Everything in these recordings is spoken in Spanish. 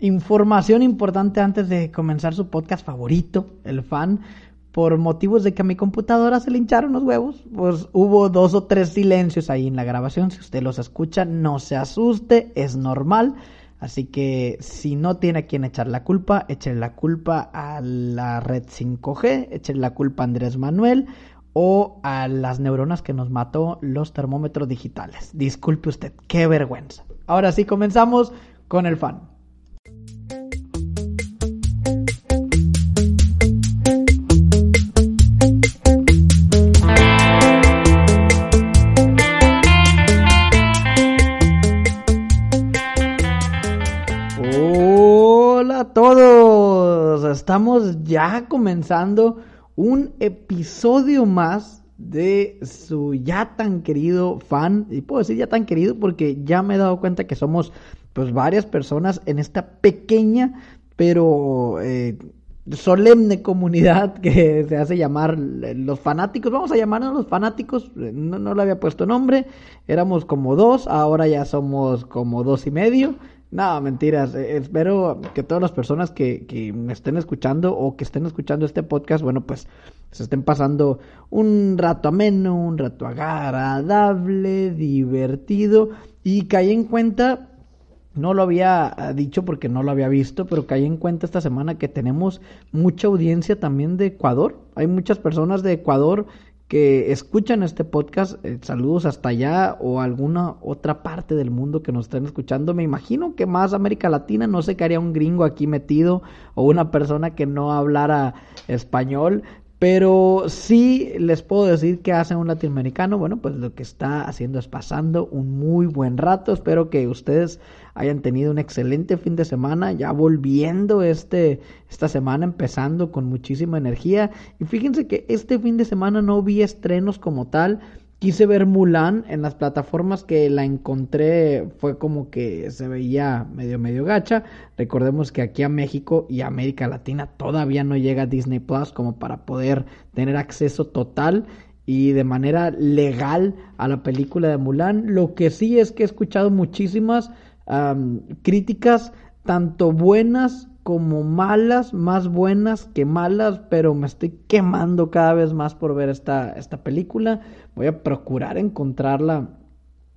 información importante antes de comenzar su podcast favorito, el fan. Por motivos de que a mi computadora se le hincharon los huevos, pues hubo dos o tres silencios ahí en la grabación. Si usted los escucha, no se asuste, es normal. Así que si no tiene a quien echar la culpa, eche la culpa a la red 5G, eche la culpa a Andrés Manuel o a las neuronas que nos mató los termómetros digitales. Disculpe usted, qué vergüenza. Ahora sí, comenzamos con el fan. Estamos ya comenzando un episodio más de su ya tan querido fan, y puedo decir ya tan querido porque ya me he dado cuenta que somos pues varias personas en esta pequeña pero eh, solemne comunidad que se hace llamar los fanáticos, vamos a llamarnos los fanáticos, no, no le había puesto nombre, éramos como dos, ahora ya somos como dos y medio, no, mentiras. Eh, espero que todas las personas que, que, me estén escuchando o que estén escuchando este podcast, bueno, pues se estén pasando un rato ameno, un rato agradable, divertido y caí en cuenta, no lo había ah, dicho porque no lo había visto, pero caí en cuenta esta semana que tenemos mucha audiencia también de Ecuador. Hay muchas personas de Ecuador que escuchan este podcast, eh, saludos hasta allá o alguna otra parte del mundo que nos estén escuchando. Me imagino que más América Latina, no sé qué haría un gringo aquí metido o una persona que no hablara español, pero sí les puedo decir que hace un latinoamericano. Bueno, pues lo que está haciendo es pasando un muy buen rato. Espero que ustedes hayan tenido un excelente fin de semana. Ya volviendo este, esta semana, empezando con muchísima energía. Y fíjense que este fin de semana no vi estrenos como tal. Quise ver Mulan en las plataformas que la encontré, fue como que se veía medio medio gacha. Recordemos que aquí a México y América Latina todavía no llega Disney Plus como para poder tener acceso total y de manera legal a la película de Mulan. Lo que sí es que he escuchado muchísimas críticas, tanto buenas como malas, más buenas que malas, pero me estoy quemando cada vez más por ver esta, esta película. Voy a procurar encontrarla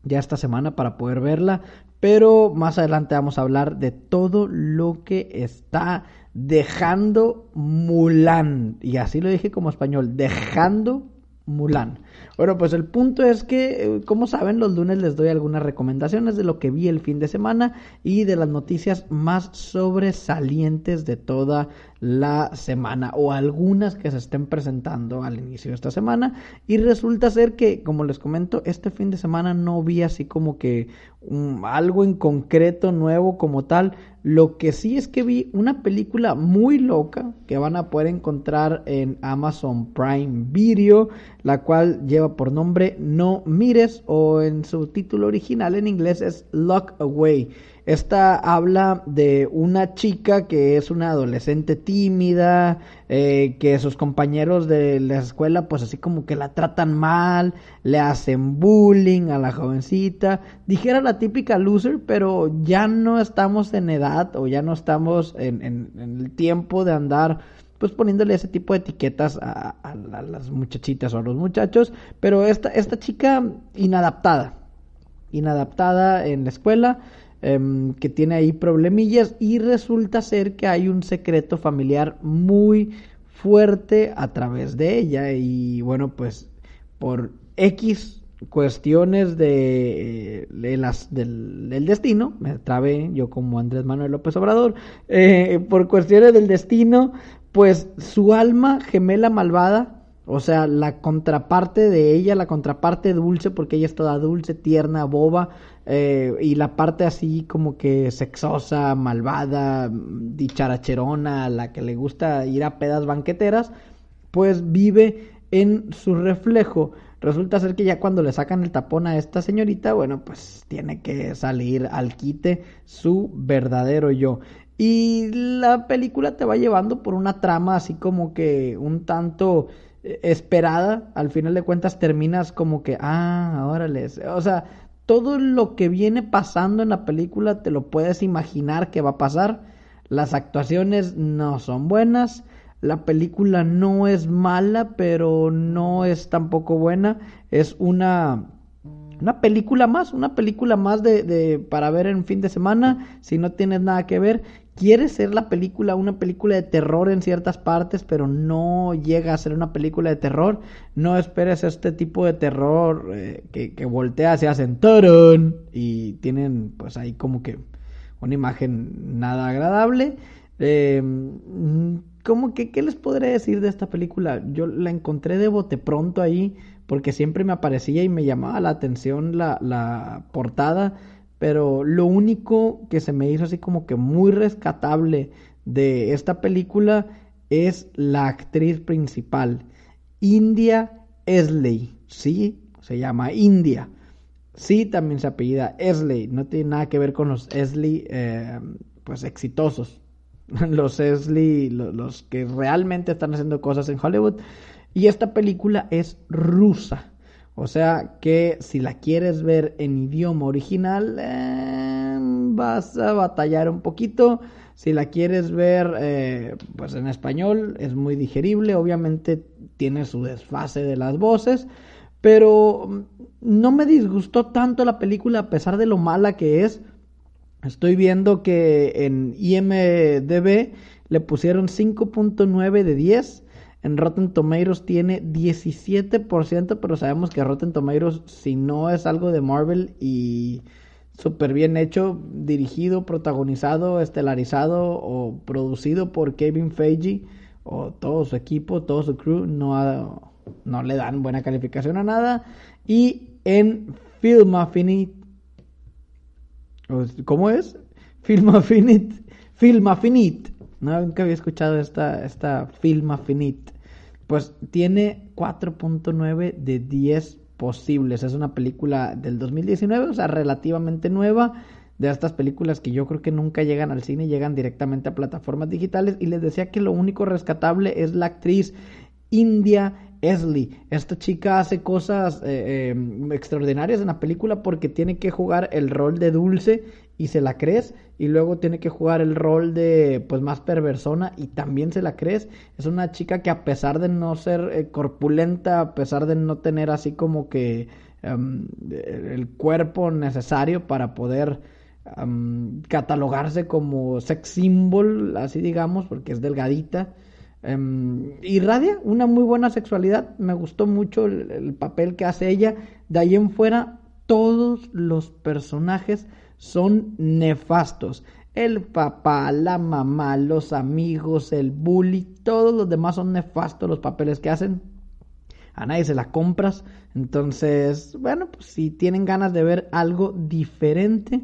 ya esta semana para poder verla, pero más adelante vamos a hablar de todo lo que está dejando Mulan. Y así lo dije como español, dejando Mulan. Bueno, pues el punto es que, eh, como saben, los lunes les doy algunas recomendaciones de lo que vi el fin de semana y de las noticias más sobresalientes de toda la semana o algunas que se estén presentando al inicio de esta semana. Y resulta ser que, como les comento, este fin de semana no vi así como que algo en concreto nuevo como tal. Lo que sí es que vi una película muy loca que van a poder encontrar en Amazon Prime Video, la cual lleva por nombre No Mires o en su título original en inglés es Lock Away. Esta habla de una chica que es una adolescente tímida, eh, que sus compañeros de la escuela pues así como que la tratan mal, le hacen bullying a la jovencita. Dijera la típica loser, pero ya no estamos en edad o ya no estamos en, en, el tiempo de andar pues poniéndole ese tipo de etiquetas a, las muchachitas o a los muchachos, pero esta, esta chica inadaptada, inadaptada en la escuela, Em, que tiene ahí problemillas y resulta ser que hay un secreto familiar muy fuerte a través de ella y bueno pues por X cuestiones de, las del, destino me trabé yo como Andrés Manuel López Obrador eh, por cuestiones del destino pues su alma gemela malvada o sea, la contraparte de ella, la contraparte dulce, porque ella es toda dulce, tierna, boba, eh, y la parte así como que sexosa, malvada, dicharacherona, la que le gusta ir a pedas banqueteras, pues vive en su reflejo. Resulta ser que ya cuando le sacan el tapón a esta señorita, bueno, pues tiene que salir al quite su verdadero yo. Y la película te va llevando por una trama así como que un tanto eh, esperada, al final de cuentas terminas como que, ah, órale, o sea, todo lo que viene pasando en la película te lo puedes imaginar que va a pasar Las actuaciones no son buenas. La película no es mala, pero no es tampoco buena. Es una una película más, una película más de, de, para ver en fin de semana, si no tienes nada que ver. Quiere ser la película una película de terror en ciertas partes, pero no llega a ser una película de terror. No esperes este tipo de terror eh, que, que voltea, se hacen ¡tarán! y tienen pues ahí como que una imagen nada agradable. Eh, ¿Cómo que qué les podré decir de esta película? Yo la encontré de bote pronto ahí porque siempre me aparecía y me llamaba la atención la, la portada, pero lo único que se me hizo así como que muy rescatable de esta película es la actriz principal, India Esley, sí, se llama India. Sí, también se apellida Esley, no tiene nada que ver con los Esley, eh, pues exitosos. Los Esley, los, que realmente están haciendo cosas en Hollywood. Y esta película es rusa. O sea que si la quieres ver en idioma original, eh, vas a batallar un poquito. Si la quieres ver eh, pues en español, es muy digerible. Obviamente tiene su desfase de las voces. Pero no me disgustó tanto la película a pesar de lo mala que es. Estoy viendo que en IMDB le pusieron 5.9 de 10 en Rotten Tomatoes tiene 17%, pero sabemos que Rotten Tomatoes, si no es algo de Marvel y súper bien hecho, dirigido, protagonizado, estelarizado o producido por Kevin Feige o todo su equipo, todo su crew, no, le dan buena calificación a nada. Y en Film Affinity, ¿cómo es? Film Affinity, Film Affinity. nunca había escuchado esta, esta Film Affinity pues tiene 4.9 de 10 posibles. Es una película del 2019, o sea, relativamente nueva. De estas películas que yo creo que nunca llegan al cine, llegan directamente a plataformas digitales. Y les decía que lo único rescatable es la actriz India Esley. Esta chica hace cosas eh, eh, extraordinarias en la película porque tiene que jugar el rol de dulce y se la crees y luego tiene que jugar el rol de pues más perversona y también se la crees. Es una chica que a pesar de no ser eh, corpulenta, a pesar de no tener así como que em, el cuerpo necesario para poder em, catalogarse como sex symbol, así digamos, porque es delgadita. Um, irradia una muy buena sexualidad. Me gustó mucho el, el papel que hace ella. De ahí en fuera, todos los personajes son nefastos. El papá, la mamá, los amigos, el bully, todos los demás son nefastos los papeles que hacen. A nadie se la compras. Entonces, bueno, pues si tienen ganas de ver algo diferente,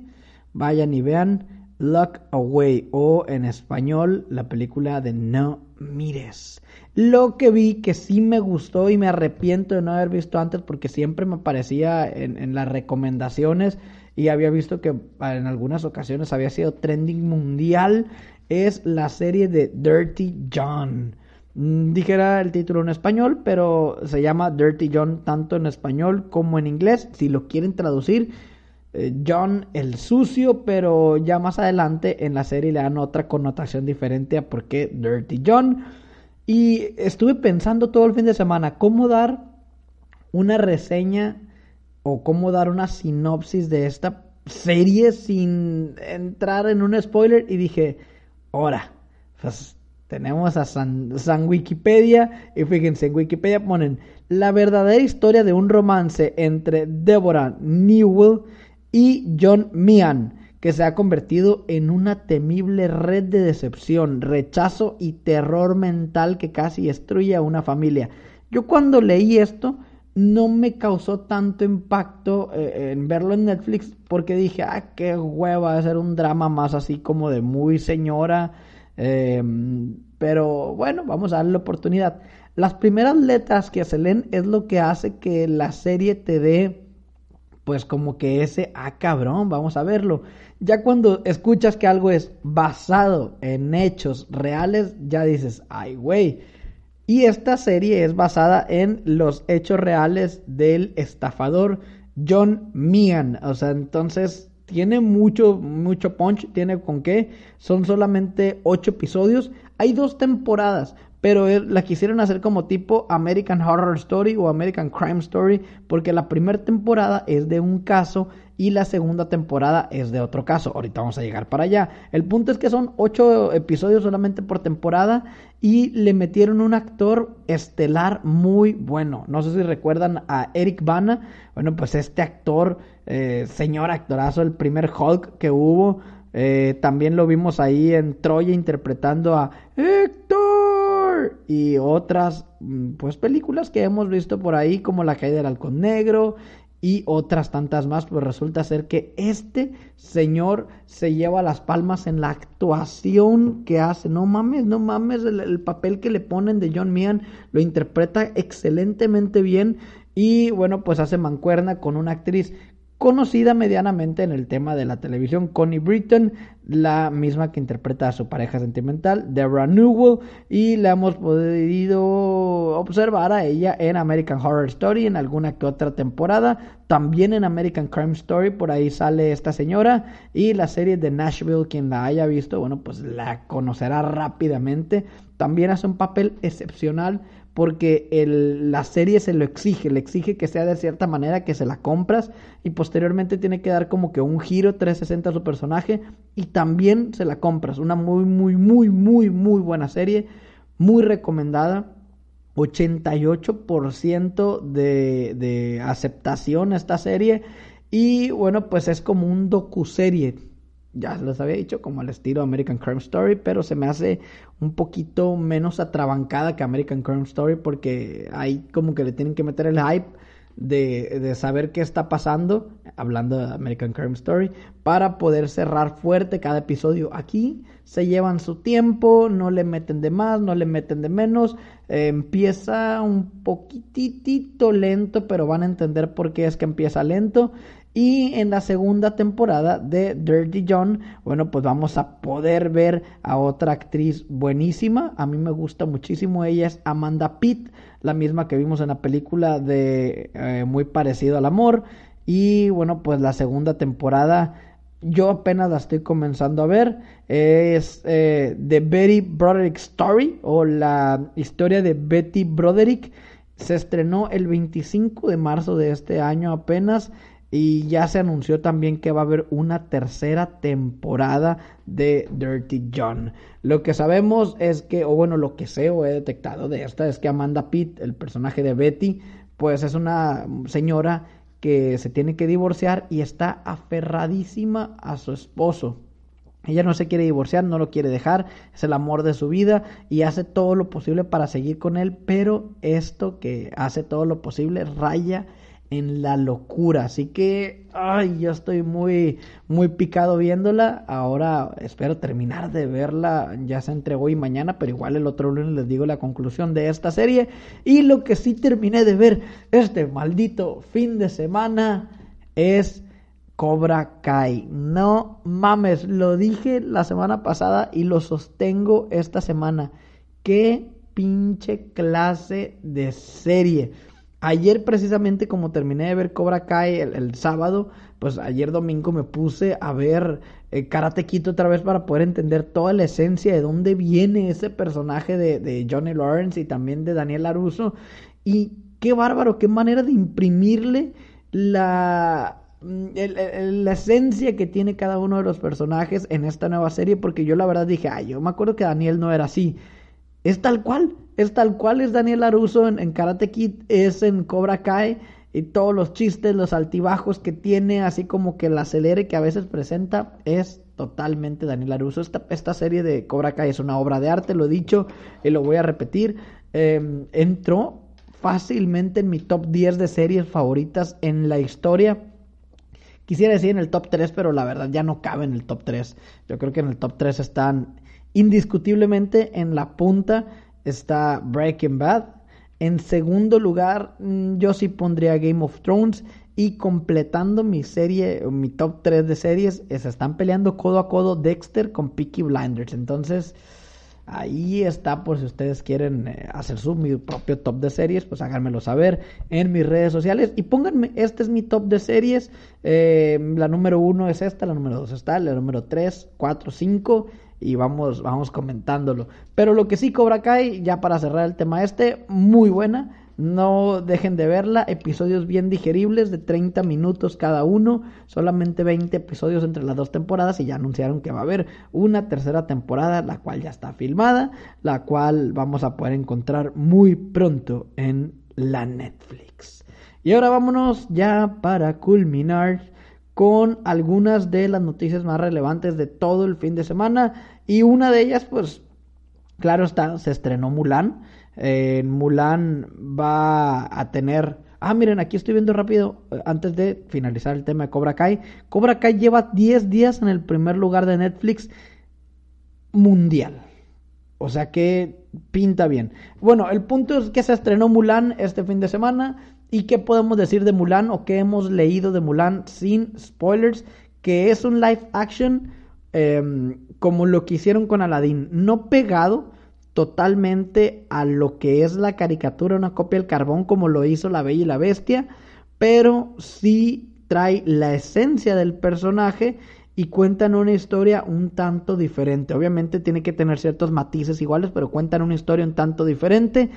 vayan y vean Lock Away o en español la película de No Mires. Lo que vi que sí me gustó y me arrepiento de no haber visto antes porque siempre me aparecía en, en las recomendaciones y había visto que en algunas ocasiones había sido trending mundial, es la serie de Dirty John. Mm, dijera el título en español, pero se llama Dirty John tanto en español como en inglés. Si lo quieren traducir, John el sucio, pero ya más adelante en la serie le dan otra connotación diferente a por qué Dirty John. Y estuve pensando todo el fin de semana cómo dar una reseña o cómo dar una sinopsis de esta serie sin entrar en un spoiler y dije, ahora, pues tenemos a San, Wikipedia y fíjense, en Wikipedia ponen la verdadera historia de un romance entre Deborah Newell y John Meehan, que se ha convertido en una temible red de decepción, rechazo y terror mental que casi destruye a una familia. Yo cuando leí esto, no me causó tanto impacto eh, en verlo en Netflix porque dije, ah, qué hueva, va a ser un drama más así como de muy señora. Em, pero bueno, vamos a darle la oportunidad. Las primeras letras que se leen es lo que hace que la serie te dé, pues como que ese, ah, cabrón, vamos a verlo. Ya cuando escuchas que algo es basado en hechos reales, ya dices, ay, güey y esta serie es basada en los hechos reales del estafador John Meehan. O sea, entonces tiene mucho, mucho punch, tiene con qué. Son solamente ocho episodios. Hay dos temporadas, pero la quisieron hacer como tipo American Horror Story o American Crime Story, porque la primera temporada es de un caso y la segunda temporada es de otro caso. Ahorita vamos a llegar para allá. El punto es que son ocho episodios solamente por temporada y le metieron un actor estelar muy bueno. No sé si recuerdan a Eric Bana. Bueno, pues este actor, eh, señor actorazo, el primer Hulk que hubo. Eh, también lo vimos ahí en Troya interpretando a Héctor y otras mm, pues películas que hemos visto por ahí como La caída del halcón negro y otras tantas más, pues resulta ser que este señor se lleva las palmas en la actuación que hace. No mames, no mames, el, el papel que le ponen de John Meehan lo interpreta excelentemente bien y bueno, pues hace mancuerna con una actriz conocida medianamente en el tema de la televisión, Connie Britton, la misma que interpreta a su pareja sentimental, Deborah Newell, y la hemos podido observar a ella en American Horror Story en alguna que otra temporada, también en American Crime Story, por ahí sale esta señora, y la serie de Nashville, quien la haya visto, bueno, pues la conocerá rápidamente, también hace un papel excepcional porque el, la serie se lo exige, le exige que sea de cierta manera que se la compras y posteriormente tiene que dar como que un giro 360 a su personaje y también se la compras. Una muy, muy, muy, muy, muy buena serie, muy recomendada. 88% de, de aceptación esta serie y bueno pues es como un docu-serie ya les había dicho, como el estilo American Crime Story, pero se me hace un poquito menos atrabancada que American Crime Story porque ahí como que le tienen que meter el hype de, de, saber qué está pasando, hablando de American Crime Story, para poder cerrar fuerte cada episodio. Aquí se llevan su tiempo, no le meten de más, no le meten de menos, empieza un poquitito lento, pero van a entender por qué es que empieza lento. Y en la segunda temporada de Dirty John, bueno, pues vamos a poder ver a otra actriz buenísima. A mí me gusta muchísimo. Ella es Amanda Pitt, la misma que vimos en la película de eh, Muy parecido al amor. Y bueno, pues la segunda temporada yo apenas la estoy comenzando a ver. Es eh, The Betty Broderick Story o la historia de Betty Broderick. Se estrenó el 25 de marzo de este año apenas. Y ya se anunció también que va a haber una tercera temporada de Dirty John. Lo que sabemos es que, o bueno, lo que sé o he detectado de esta es que Amanda Pitt, el personaje de Betty, pues es una señora que se tiene que divorciar y está aferradísima a su esposo. Ella no se quiere divorciar, no lo quiere dejar, es el amor de su vida y hace todo lo posible para seguir con él, pero esto que hace todo lo posible raya en la locura. Así que, ay, yo estoy muy, muy picado viéndola. Ahora espero terminar de verla, ya sea entre hoy y mañana, pero igual el otro lunes les digo la conclusión de esta serie. Y lo que sí terminé de ver este maldito fin de semana es Cobra Kai. No mames, lo dije la semana pasada y lo sostengo esta semana. Qué pinche clase de serie. Ayer precisamente como terminé de ver Cobra Kai el, sábado, pues ayer domingo me puse a ver eh, Karate Kid otra vez para poder entender toda la esencia de dónde viene ese personaje de, Johnny Lawrence y también de Daniel Aruso. Y qué bárbaro, qué manera de imprimirle la, mm, la esencia que tiene cada uno de los personajes en esta nueva serie, porque yo la verdad dije, ay, yo me acuerdo que Daniel no era así. Es tal cual, es tal cual es Daniel Aruso en, Karate Kid, es en Cobra Kai y todos los chistes, los altibajos que tiene, así como que el acelere que a veces presenta, es totalmente Daniel Aruso. Esta, esta serie de Cobra Kai es una obra de arte, lo he dicho y lo voy a repetir. Em, entró fácilmente en mi top 10 de series favoritas en la historia. Quisiera decir en el top 3, pero la verdad ya no cabe en el top 3. Yo creo que en el top 3 están Indiscutiblemente en la punta está Breaking Bad. En segundo lugar, mm, yo sí pondría Game of Thrones. Y completando mi serie, mi top 3 de series, se están peleando codo a codo Dexter con Peaky Blinders. Entonces, Ahí está por si ustedes quieren eh, hacer su propio top de series, pues háganmelo saber en mis redes sociales y pónganme, este es mi top de series, eh, la número uno es esta, la número dos está, la número tres, cuatro, cinco y vamos, vamos comentándolo. Pero lo que sí Cobra Kai, ya para cerrar el tema este, muy buena. No dejen de verla, episodios bien digeribles de 30 minutos cada uno, solamente 20 episodios entre las dos temporadas y ya anunciaron que va a haber una tercera temporada, la cual ya está filmada, la cual vamos a poder encontrar muy pronto en la Netflix. Y ahora vámonos ya para culminar con algunas de las noticias más relevantes de todo el fin de semana y una de ellas pues claro está, se estrenó Mulan en Mulan va a tener... Ah, miren, aquí estoy viendo rápido, eh, antes de finalizar el tema de Cobra Kai. Cobra Kai lleva 10 días en el primer lugar de Netflix mundial. O sea que pinta bien. Bueno, el punto es que se estrenó Mulan este fin de semana. ¿Y qué podemos decir de Mulan o qué hemos leído de Mulan sin spoilers? Que es un live action em, como lo que hicieron con Aladdin. No pegado, totalmente a lo que es la caricatura, una copia del carbón como lo hizo La Bella y la Bestia, pero sí trae la esencia del personaje y cuentan una historia un tanto diferente. Obviamente tiene que tener ciertos matices iguales, pero cuentan una historia un tanto diferente.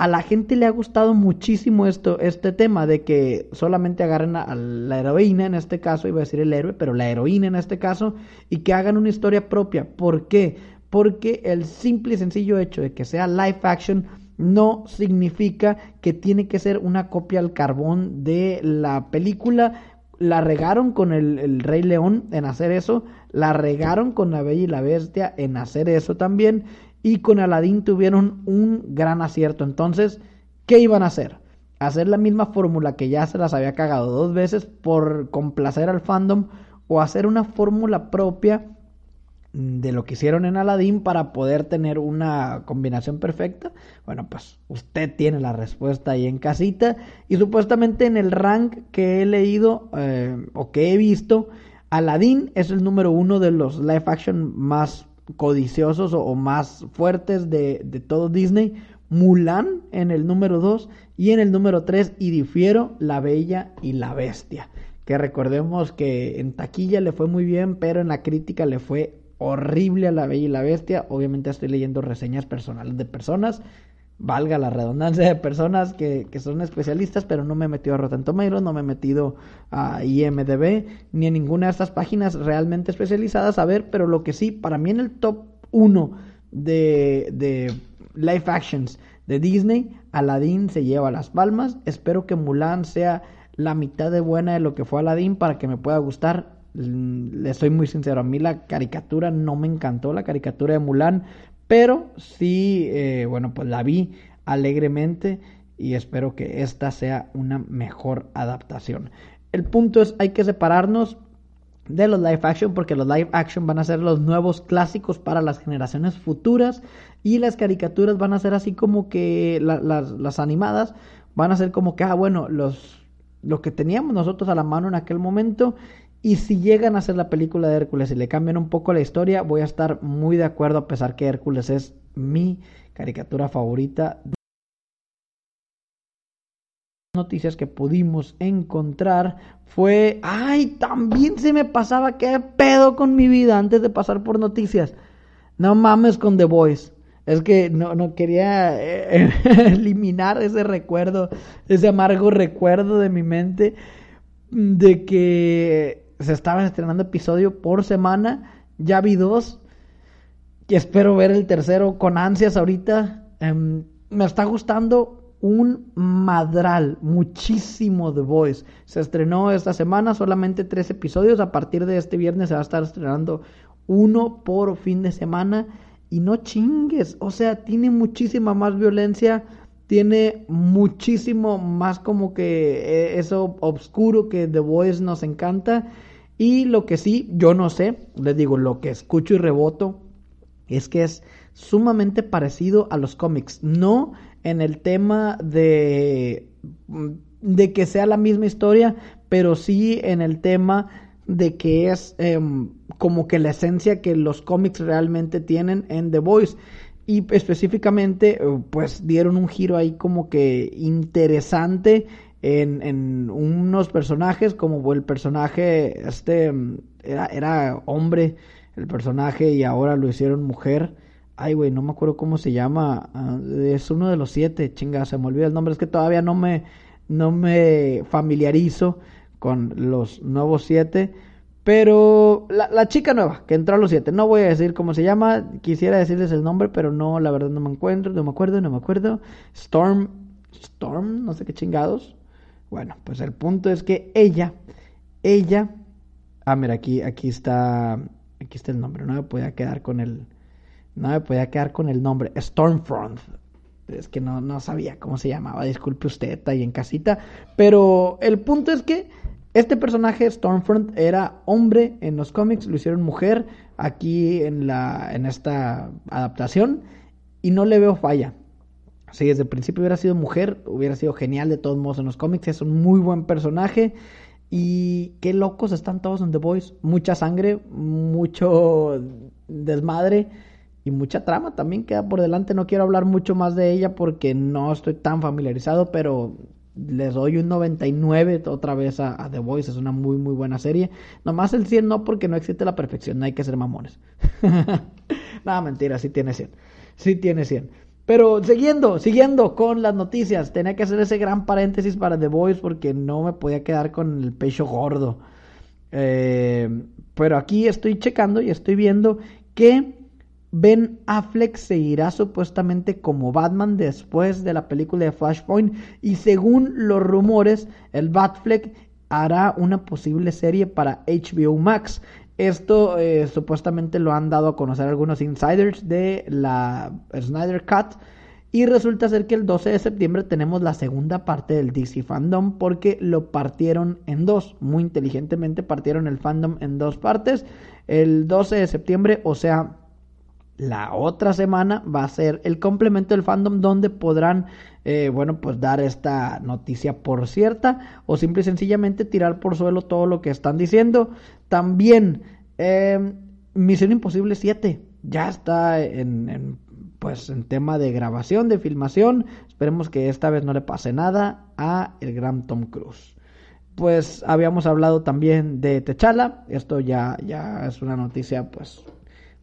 A la gente le ha gustado muchísimo esto, este tema de que solamente agarren a la heroína, en este caso, iba a decir el héroe, pero la heroína en este caso, y que hagan una historia propia. ¿Por qué? porque el simple y sencillo hecho de que sea live action no significa que tiene que ser una copia al carbón de la película. La regaron con el, Rey León en hacer eso, la regaron con La Bella y la Bestia en hacer eso también, y con Aladdin tuvieron un gran acierto. Entonces, ¿qué iban a hacer? Hacer la misma fórmula que ya se las había cagado dos veces por complacer al fandom, o hacer una fórmula propia de lo que hicieron en Aladdin para poder tener una combinación perfecta? Bueno, pues usted tiene la respuesta ahí en casita y supuestamente en el rank que he leído eh, o que he visto, Aladdin es el número uno de los live action más codiciosos o, más fuertes de, de, todo Disney. Mulan en el número dos y en el número tres y difiero La Bella y la Bestia. Que recordemos que en taquilla le fue muy bien, pero en la crítica le fue horrible a la Bella y la Bestia. Obviamente estoy leyendo reseñas personales de personas, valga la redundancia de personas que, son especialistas, pero no me he metido a Rotten Tomatoes, no me he metido a IMDB, ni en ninguna de estas páginas realmente especializadas a ver, pero lo que sí, para mí en el top 1 de, de live actions de Disney, Aladdin se lleva las palmas. Espero que Mulan sea la mitad de buena de lo que fue Aladdin para que me pueda gustar le soy muy sincero, a mí la caricatura no me encantó, la caricatura de Mulan, pero sí, eh, bueno, pues la vi alegremente y espero que esta sea una mejor adaptación. El punto es, hay que separarnos de los live action porque los live action van a ser los nuevos clásicos para las generaciones futuras y las caricaturas van a ser así como que las, animadas van a ser como que, ah, bueno, los, lo que teníamos nosotros a la mano en aquel momento y si llegan a hacer la película de Hércules y le cambian un poco la historia, voy a estar muy de acuerdo a pesar que Hércules es mi caricatura favorita. Noticias que pudimos encontrar fue, ay, también se me pasaba qué pedo con mi vida antes de pasar por noticias. No mames con The Voice. Es que no, no quería eh, eliminar ese recuerdo, ese amargo recuerdo de mi mente de que se estaban estrenando episodio por semana. Ya vi dos. Y espero ver el tercero con ansias ahorita. Em, me está gustando un madral, muchísimo The Voice. Se estrenó esta semana, solamente tres episodios. A partir de este viernes se va a estar estrenando uno por fin de semana. Y no chingues, o sea, tiene muchísima más violencia, tiene muchísimo más como que eh, eso oscuro que The Voice nos encanta. Y lo que sí, yo no sé, les digo, lo que escucho y reboto es que es sumamente parecido a los cómics. No en el tema de, de que sea la misma historia, pero sí en el tema de que es em, como que la esencia que los cómics realmente tienen en The Voice. y específicamente eh, pues dieron un giro ahí como que interesante en, en unos personajes como el personaje este era, era hombre el personaje y ahora lo hicieron mujer ay güey no me acuerdo cómo se llama ah, es uno de los siete chinga se me olvida el nombre es que todavía no me no me familiarizo con los nuevos siete pero la, chica nueva que entró a los siete, no voy a decir cómo se llama, quisiera decirles el nombre, pero no, la verdad no me encuentro, no me acuerdo, no me acuerdo. Storm, Storm, no sé qué chingados. Bueno, pues el punto es que ella, ella, ah, mira, aquí, aquí está, aquí está el nombre, no me podía quedar con el, no me podía quedar con el nombre, Stormfront. Es que no, no sabía cómo se llamaba, disculpe usted, ahí en casita. Pero el punto es que este personaje, Stormfront, era hombre en los cómics, lo hicieron mujer aquí en, la, en esta adaptación y no le veo falla. Si desde el principio hubiera sido mujer, hubiera sido genial de todos modos en los cómics. Es un muy buen personaje. Y qué locos están todos en The Boys. Mucha sangre, mucho desmadre y mucha trama también queda por delante. No quiero hablar mucho más de ella porque no estoy tan familiarizado, pero les doy un 99 otra vez a, The Voice. Es una muy, muy buena serie. Nomás el 100 no, porque no existe la perfección. No hay que ser mamones. Nada, mentira, sí tiene 100. Sí tiene 100. Pero siguiendo, siguiendo con las noticias. Tenía que hacer ese gran paréntesis para The Voice porque no me podía quedar con el pecho gordo. Eh, pero aquí estoy checando y estoy viendo que Ben Affleck seguirá supuestamente como Batman después de la película de Flashpoint y según los rumores, el Batfleck hará una posible serie para HBO Max. Esto eh, supuestamente lo han dado a conocer algunos insiders de la Snyder Cut. Y resulta ser que el 12 de septiembre tenemos la segunda parte del DC Fandom porque lo partieron en dos. Muy inteligentemente partieron el fandom en dos partes. El 12 de septiembre, o sea, la otra semana va a ser el complemento del fandom donde podrán, eh, bueno, pues dar esta noticia por cierta o simple y sencillamente tirar por suelo todo lo que están diciendo. También, em, Misión Imposible 7 ya está en, pues en tema de grabación, de filmación. Esperemos que esta vez no le pase nada a el gran Tom Cruise. Pues habíamos hablado también de Techala, esto ya, ya es una noticia pues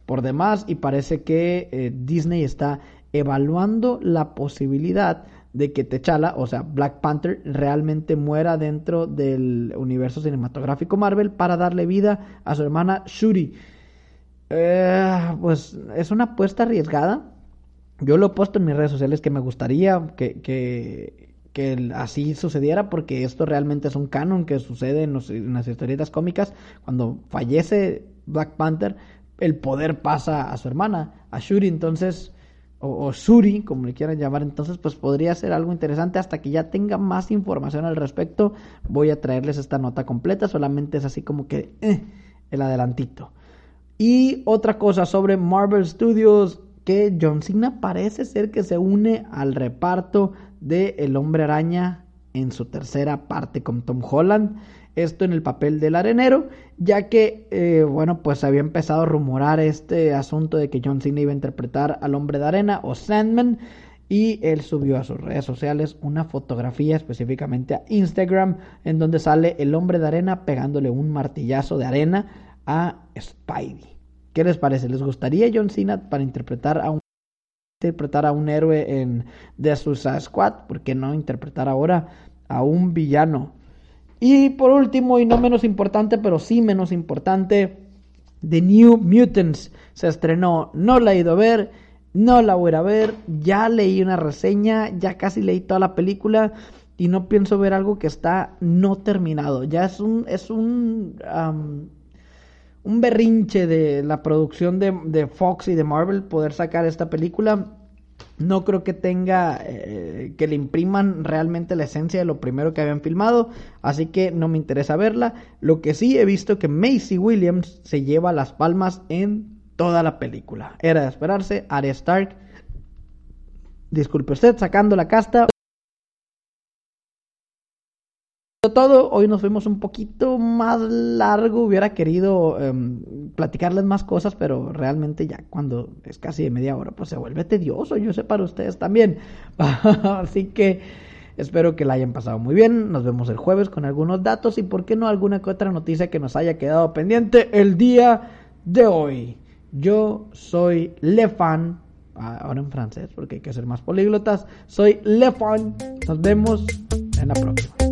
por demás y parece que eh, Disney está evaluando la posibilidad de que T'Challa, o sea, Black Panther, realmente muera dentro del universo cinematográfico Marvel para darle vida a su hermana Shuri. Eh, pues es una apuesta arriesgada. Yo lo he puesto en mis redes sociales que me gustaría que, que, que así sucediera porque esto realmente es un canon que sucede en, en las historietas cómicas. Cuando fallece Black Panther, el poder pasa a su hermana, a Shuri, entonces, o, Shuri, como le quieran llamar, entonces, pues podría ser algo interesante hasta que ya tenga más información al respecto. Voy a traerles esta nota completa, solamente es así como que eh, el adelantito. Y otra cosa sobre Marvel Studios, que John Cena parece ser que se une al reparto de El Hombre Araña en su tercera parte con Tom Holland esto en el papel del arenero, ya que, eh, bueno, pues había empezado a rumorar este asunto de que John Cena iba a interpretar al hombre de arena o Sandman, y él subió a sus redes sociales una fotografía específicamente a Instagram en donde sale el hombre de arena pegándole un martillazo de arena a Spidey. ¿Qué les parece? ¿Les gustaría John Cena para interpretar a un interpretar a un héroe en The Suicide Squad? ¿Por qué no interpretar ahora a un villano y por último, y no menos importante, pero sí menos importante, The New Mutants se estrenó. No la he ido a ver, no la voy a ver. Ya leí una reseña, ya casi leí toda la película y no pienso ver algo que está no terminado. Ya es un, es un, un berrinche de la producción de, de Fox y de Marvel poder sacar esta película no creo que tenga eh, que le impriman realmente la esencia de lo primero que habían filmado, así que no me interesa verla. Lo que sí he visto que Macy Williams se lleva las palmas en toda la película. Era de esperarse, Arya Stark. Disculpe usted, sacando la casta. Todo, hoy nos fuimos un poquito más largo, hubiera querido em, platicarles más cosas, pero realmente ya cuando es casi de media hora, pues se vuelve tedioso, yo sé para ustedes también. Así que espero que la hayan pasado muy bien, nos vemos el jueves con algunos datos y por qué no alguna que otra noticia que nos haya quedado pendiente el día de hoy. Yo soy Lefan, ah, ahora en francés porque hay que ser más políglotas, soy Lefan, nos vemos en la próxima.